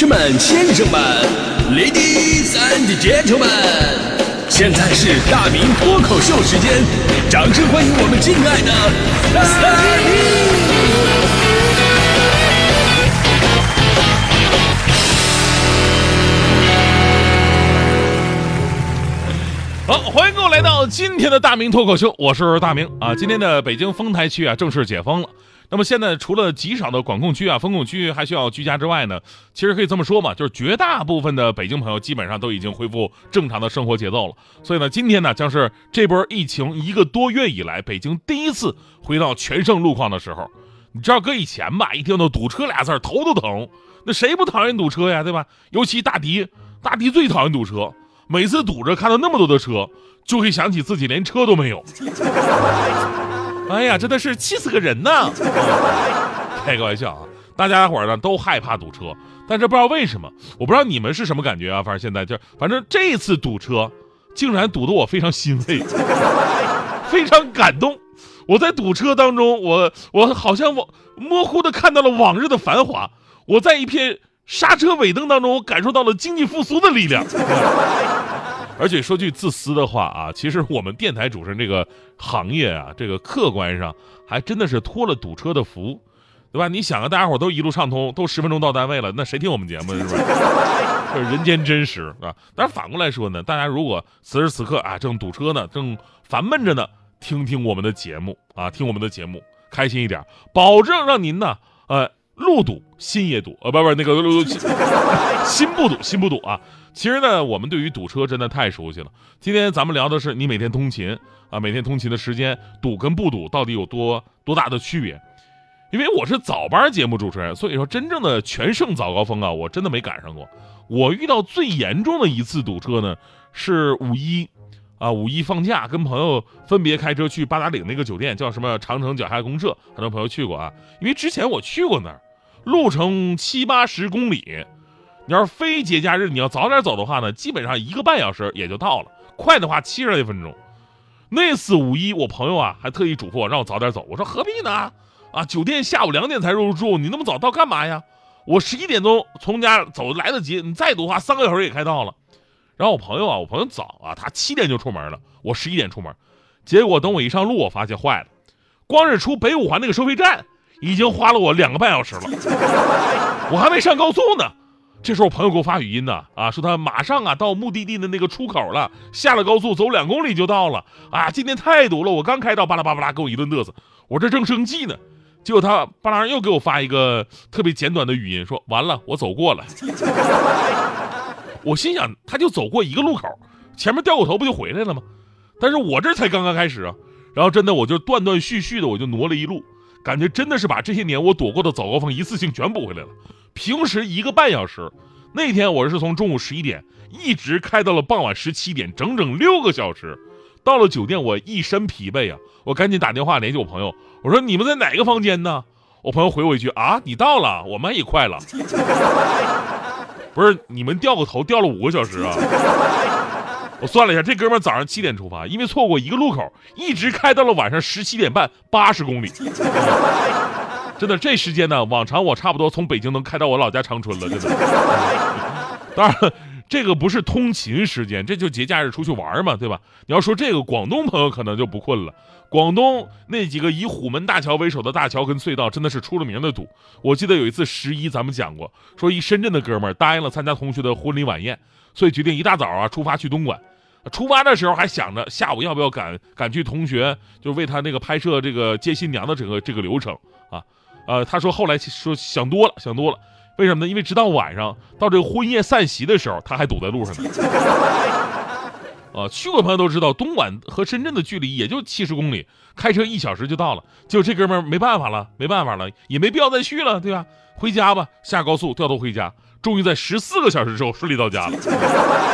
士们、先生们，Ladies and Gentlemen，现在是大明脱口秀时间，掌声欢迎我们敬爱的大明！好，欢迎各位来到今天的大明脱口秀，我是大明啊。今天的北京丰台区啊正式解封了。那么现在除了极少的管控区啊、风控区还需要居家之外呢，其实可以这么说嘛，就是绝大部分的北京朋友基本上都已经恢复正常的生活节奏了。所以呢，今天呢将是这波疫情一个多月以来北京第一次回到全盛路况的时候。你知道搁以前吧，一听到堵车俩字儿头都疼，那谁不讨厌堵车呀，对吧？尤其大迪，大迪最讨厌堵车，每次堵着看到那么多的车，就会想起自己连车都没有。哎呀，真的是气死个人呐！开个玩笑啊，大家伙儿呢都害怕堵车，但是不知道为什么，我不知道你们是什么感觉啊。反正现在就，反正这次堵车，竟然堵得我非常欣慰，非常感动。我在堵车当中，我我好像我模糊的看到了往日的繁华。我在一片刹车尾灯当中，我感受到了经济复苏的力量。而且说句自私的话啊，其实我们电台主持人这个行业啊，这个客观上还真的是托了堵车的福，对吧？你想啊，大家伙都一路畅通，都十分钟到单位了，那谁听我们节目是不是？这 人间真实啊！但是反过来说呢，大家如果此时此刻啊正堵车呢，正烦闷着呢，听听我们的节目啊，听我们的节目，开心一点，保证让您呢，呃，路堵心也堵，呃，不不，那个路 心不堵，心不堵啊。其实呢，我们对于堵车真的太熟悉了。今天咱们聊的是你每天通勤啊，每天通勤的时间堵跟不堵到底有多多大的区别？因为我是早班节目主持人，所以说真正的全盛早高峰啊，我真的没赶上过。我遇到最严重的一次堵车呢，是五一啊，五一放假跟朋友分别开车去八达岭那个酒店，叫什么长城脚下公社，很多朋友去过啊。因为之前我去过那儿，路程七八十公里。你要是非节假日，你要早点走的话呢，基本上一个半小时也就到了，快的话七十来分钟。那次五一，我朋友啊还特意嘱咐我让我早点走，我说何必呢？啊，酒店下午两点才入住，你那么早到干嘛呀？我十一点钟从家走来得及，你再堵的话三个小时也开到了。然后我朋友啊，我朋友早啊，他七点就出门了，我十一点出门，结果等我一上路，我发现坏了，光是出北五环那个收费站，已经花了我两个半小时了，我还没上高速呢。这时候我朋友给我发语音呢，啊，说他马上啊到目的地的那个出口了，下了高速走两公里就到了，啊，今天太堵了，我刚开到，巴拉巴拉巴拉给我一顿嘚瑟，我这正生气呢，结果他巴拉又给我发一个特别简短的语音，说完了，我走过了，我心想他就走过一个路口，前面掉过头不就回来了吗？但是我这才刚刚开始啊，然后真的我就断断续续的我就挪了一路，感觉真的是把这些年我躲过的早高峰一次性全补回来了。平时一个半小时，那天我是从中午十一点一直开到了傍晚十七点，整整六个小时。到了酒店，我一身疲惫啊，我赶紧打电话联系我朋友，我说你们在哪个房间呢？我朋友回我一句啊，你到了，我们也快了。不是你们掉个头掉了五个小时啊？我算了一下，这哥们早上七点出发，因为错过一个路口，一直开到了晚上十七点半，八十公里。真的，这时间呢，往常我差不多从北京能开到我老家长春了，真的。当然，这个不是通勤时间，这就节假日出去玩嘛，对吧？你要说这个，广东朋友可能就不困了。广东那几个以虎门大桥为首的大桥跟隧道，真的是出了名的堵。我记得有一次十一，咱们讲过，说一深圳的哥们儿答应了参加同学的婚礼晚宴，所以决定一大早啊出发去东莞。出发的时候还想着下午要不要赶赶去同学，就为他那个拍摄这个接新娘的整个这个流程啊。呃，他说后来说想多了，想多了，为什么呢？因为直到晚上到这个婚宴散席的时候，他还堵在路上呢。啊，去过朋友都知道，东莞和深圳的距离也就七十公里，开车一小时就到了。就这哥们儿没办法了，没办法了，也没必要再去了，对吧？回家吧，下高速掉头回家，终于在十四个小时之后顺利到家了。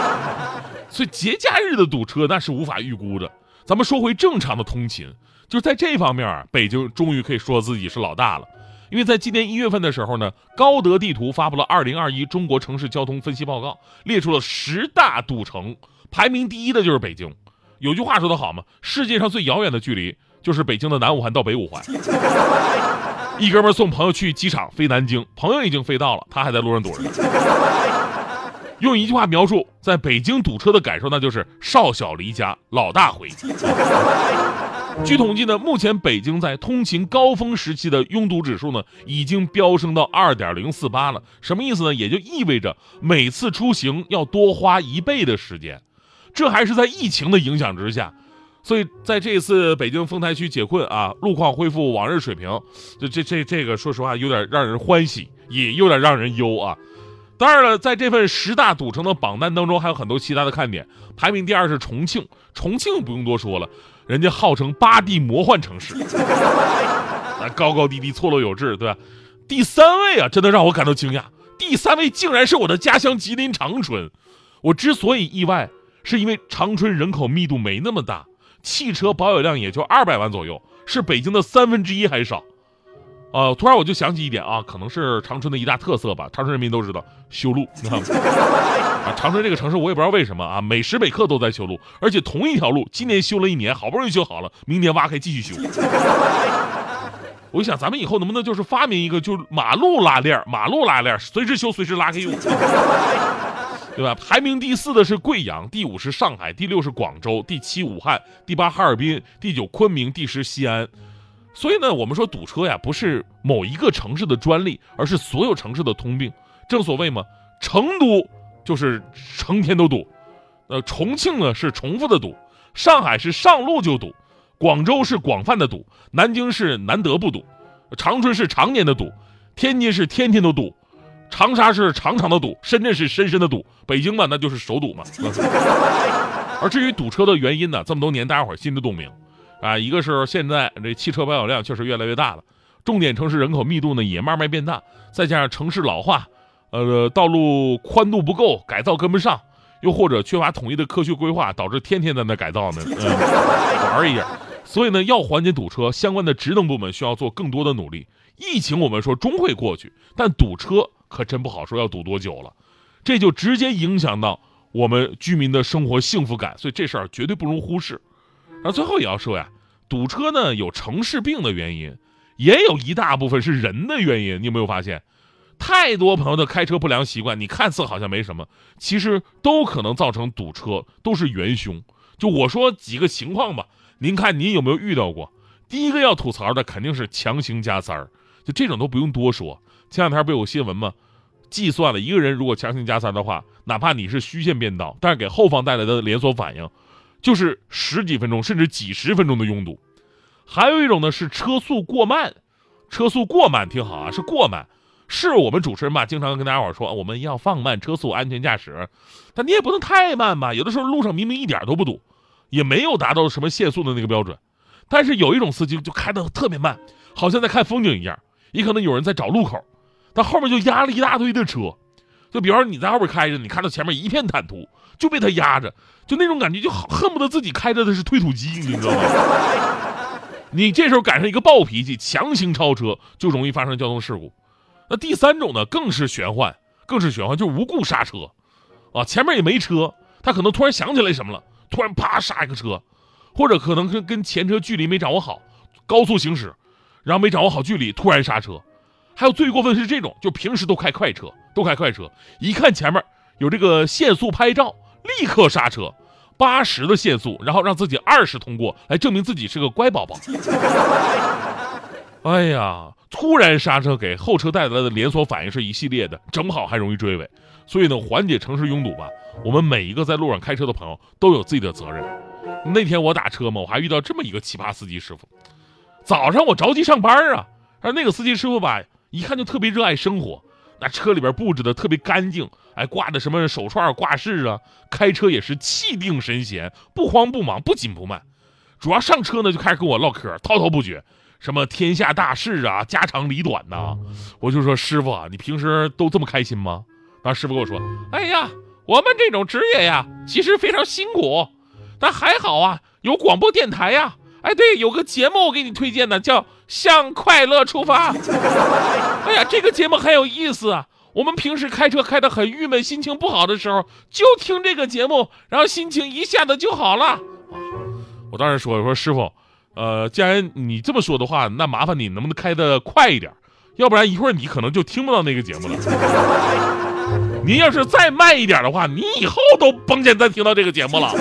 所以节假日的堵车那是无法预估的。咱们说回正常的通勤，就是在这方面，北京终于可以说自己是老大了。因为在今年一月份的时候呢，高德地图发布了二零二一中国城市交通分析报告，列出了十大堵城，排名第一的就是北京。有句话说得好嘛，世界上最遥远的距离就是北京的南五环到北五环。一哥们儿送朋友去机场飞南京，朋友已经飞到了，他还在路上堵着呢。用一句话描述在北京堵车的感受，那就是少小离家老大回。据统计呢，目前北京在通勤高峰时期的拥堵指数呢，已经飙升到二点零四八了。什么意思呢？也就意味着每次出行要多花一倍的时间。这还是在疫情的影响之下，所以在这次北京丰台区解困啊，路况恢复往日水平，这这这这个，说实话有点让人欢喜，也有点让人忧啊。当然了，在这份十大堵城的榜单当中，还有很多其他的看点。排名第二是重庆，重庆不用多说了，人家号称八 D 魔幻城市，啊，高高低低，错落有致，对吧？第三位啊，真的让我感到惊讶，第三位竟然是我的家乡吉林长春。我之所以意外，是因为长春人口密度没那么大，汽车保有量也就二百万左右，是北京的三分之一还少。呃，突然我就想起一点啊，可能是长春的一大特色吧。长春人民都知道修路，啊，长春这个城市我也不知道为什么啊，每时每刻都在修路，而且同一条路今年修了一年，好不容易修好了，明年挖开继续修。我就想，咱们以后能不能就是发明一个，就是马路拉链，马路拉链随时修，随时拉开用，对吧？排名第四的是贵阳，第五是上海，第六是广州，第七武汉，第八哈尔滨，第九昆明，第十西安。所以呢，我们说堵车呀，不是某一个城市的专利，而是所有城市的通病。正所谓嘛，成都就是成天都堵，呃，重庆呢是重复的堵，上海是上路就堵，广州是广泛的堵，南京是难得不堵，长春是常年的堵，天津是天天都堵，长沙是常常的堵，深圳是深深的堵，北京嘛那就是首堵嘛。而至于堵车的原因呢，这么多年大家伙心知肚明。啊，一个是现在这汽车保有量确实越来越大了，重点城市人口密度呢也慢慢变大，再加上城市老化，呃，道路宽度不够，改造跟不上，又或者缺乏统一的科学规划，导致天天在那改造呢，嗯玩一样。所以呢，要缓解堵车，相关的职能部门需要做更多的努力。疫情我们说终会过去，但堵车可真不好说要堵多久了，这就直接影响到我们居民的生活幸福感，所以这事儿绝对不容忽视。那最后也要说呀，堵车呢有城市病的原因，也有一大部分是人的原因。你有没有发现，太多朋友的开车不良习惯，你看似好像没什么，其实都可能造成堵车，都是元凶。就我说几个情况吧，您看您有没有遇到过？第一个要吐槽的肯定是强行加塞儿，就这种都不用多说。前两天不有新闻吗？计算了一个人如果强行加塞的话，哪怕你是虚线变道，但是给后方带来的连锁反应。就是十几分钟甚至几十分钟的拥堵，还有一种呢是车速过慢，车速过慢挺好啊，是过慢，是我们主持人吧，经常跟大家伙说我们要放慢车速，安全驾驶，但你也不能太慢吧，有的时候路上明明一点都不堵，也没有达到什么限速的那个标准，但是有一种司机就开得特别慢，好像在看风景一样，也可能有人在找路口，但后面就压了一大堆的车。就比方说你在后边开着，你看到前面一片坦途，就被他压着，就那种感觉，就恨不得自己开着的是推土机，你知道吗？你这时候赶上一个暴脾气，强行超车，就容易发生交通事故。那第三种呢，更是玄幻，更是玄幻，就是无故刹车，啊，前面也没车，他可能突然想起来什么了，突然啪刹一个车，或者可能跟跟前车距离没掌握好，高速行驶，然后没掌握好距离，突然刹车。还有最过分是这种，就平时都开快车，都开快车，一看前面有这个限速拍照，立刻刹车，八十的限速，然后让自己二十通过，来证明自己是个乖宝宝。哎呀，突然刹车给后车带来的连锁反应是一系列的，整不好还容易追尾。所以呢，缓解城市拥堵吧，我们每一个在路上开车的朋友都有自己的责任。那天我打车嘛，我还遇到这么一个奇葩司机师傅。早上我着急上班啊，而那个司机师傅吧。一看就特别热爱生活，那车里边布置的特别干净，哎，挂的什么手串挂饰啊，开车也是气定神闲，不慌不忙，不紧不慢。主要上车呢就开始跟我唠嗑，滔滔不绝，什么天下大事啊，家长里短呐。我就说师傅啊，你平时都这么开心吗？那师傅跟我说，哎呀，我们这种职业呀，其实非常辛苦，但还好啊，有广播电台呀。哎，对，有个节目我给你推荐的，叫《向快乐出发》。哎呀，这个节目很有意思啊！我们平时开车开得很郁闷、心情不好的时候，就听这个节目，然后心情一下子就好了。我当时说：“我说师傅，呃，既然你这么说的话，那麻烦你能不能开得快一点，要不然一会儿你可能就听不到那个节目了。您要是再慢一点的话，你以后都甭想再听到这个节目了。